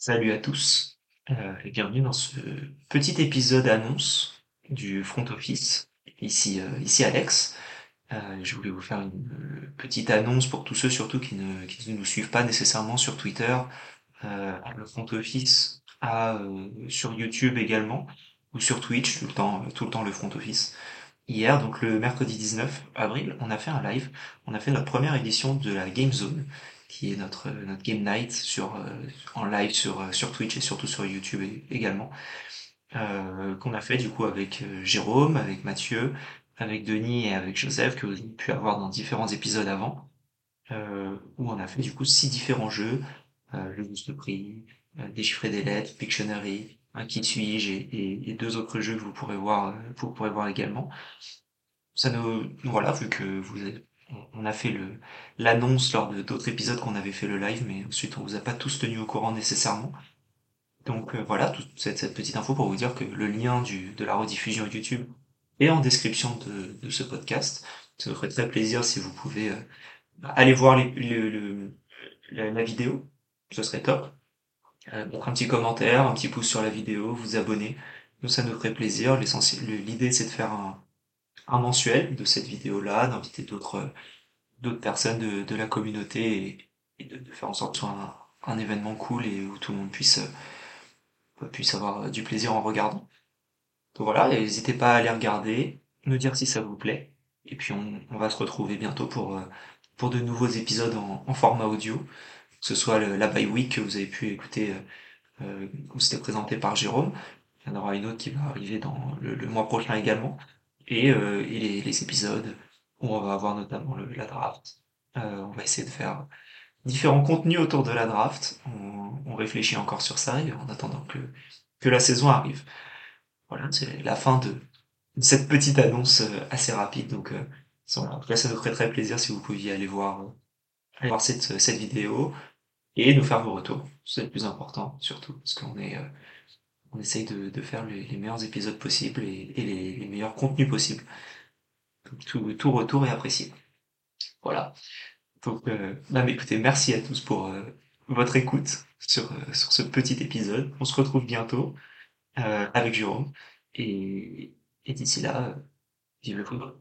Salut à tous euh, et bienvenue dans ce petit épisode annonce du front office. Ici, euh, ici Alex. Euh, je voulais vous faire une euh, petite annonce pour tous ceux surtout qui ne, qui ne nous suivent pas nécessairement sur Twitter. Euh, le front office euh, sur YouTube également ou sur Twitch tout le temps, tout le temps le front office. Hier, donc le mercredi 19 avril, on a fait un live. On a fait notre première édition de la Game Zone qui est notre, notre game night sur, euh, en live sur, euh, sur Twitch et surtout sur YouTube également, euh, qu'on a fait du coup avec Jérôme, avec Mathieu, avec Denis et avec Joseph, que vous avez pu avoir dans différents épisodes avant, où on a fait du coup six différents jeux, le juste prix, déchiffrer des lettres, Pictionary, un qui suis-je et, et, et, deux autres jeux que vous pourrez voir, vous pourrez voir également. Ça nous, voilà, vu que vous êtes on a fait le l'annonce lors de d'autres épisodes qu'on avait fait le live, mais ensuite on vous a pas tous tenu au courant nécessairement. Donc euh, voilà, toute cette, petite info pour vous dire que le lien du, de la rediffusion YouTube est en description de, de ce podcast. Ça nous ferait très plaisir si vous pouvez euh, aller voir les, le, la, vidéo, ce serait top. Euh, un petit commentaire, un petit pouce sur la vidéo, vous abonner. Nous, ça nous ferait plaisir. L'idée, c'est de faire un, un mensuel de cette vidéo-là, d'inviter d'autres d'autres personnes de, de, la communauté et, de, de, faire en sorte que ce soit un, événement cool et où tout le monde puisse euh, puisse avoir du plaisir en regardant. Donc voilà, n'hésitez pas à aller regarder, me dire si ça vous plaît, et puis on, on va se retrouver bientôt pour euh, pour de nouveaux épisodes en, en format audio, que ce soit la by week que vous avez pu écouter euh, où c'était présenté par Jérôme. Il y en aura une autre qui va arriver dans le, le mois prochain également et, euh, et les, les, épisodes où on va avoir notamment le, la draft. Euh, on va essayer de faire différents contenus autour de la draft. On, on réfléchit encore sur ça et en attendant que, que la saison arrive. Voilà, c'est la fin de cette petite annonce euh, assez rapide. Donc, euh, voilà. ça nous ferait très plaisir si vous pouviez aller voir, euh, aller voir cette, cette vidéo et nous faire vos retours. C'est le plus important, surtout, parce qu'on est, euh, on essaye de, de faire les, les, meilleurs épisodes possibles et, et les, les, meilleurs contenus possibles. Tout, tout, retour est apprécié. Voilà. Donc, euh, bah, écoutez, merci à tous pour euh, votre écoute sur, euh, sur ce petit épisode. On se retrouve bientôt euh, avec Jérôme. Et, et d'ici là, vive le football.